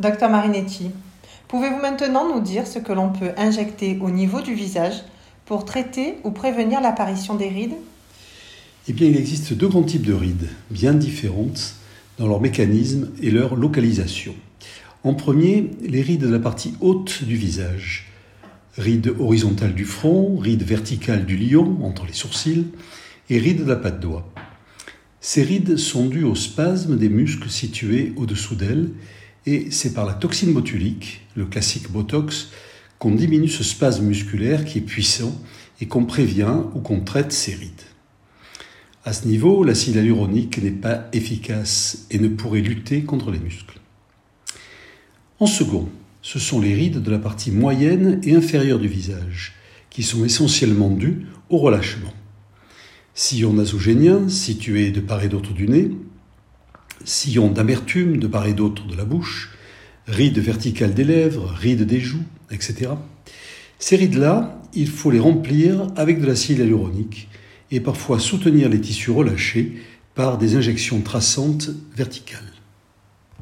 Docteur Marinetti, pouvez-vous maintenant nous dire ce que l'on peut injecter au niveau du visage pour traiter ou prévenir l'apparition des rides? Eh bien, il existe deux grands types de rides, bien différentes dans leur mécanisme et leur localisation. En premier, les rides de la partie haute du visage. Rides horizontales du front, rides verticales du lion entre les sourcils et rides de la patte doigt. Ces rides sont dues au spasme des muscles situés au-dessous d'elles et c'est par la toxine botulique, le classique Botox, qu'on diminue ce spasme musculaire qui est puissant et qu'on prévient ou qu'on traite ces rides. À ce niveau, l'acide hyaluronique n'est pas efficace et ne pourrait lutter contre les muscles. En second, ce sont les rides de la partie moyenne et inférieure du visage, qui sont essentiellement dues au relâchement. Sillon nasogénien, situé de part et d'autre du nez, sillon d'amertume de part et d'autre de la bouche, rides verticales des lèvres, rides des joues, etc. Ces rides-là, il faut les remplir avec de l'acide hyaluronique et parfois soutenir les tissus relâchés par des injections traçantes verticales.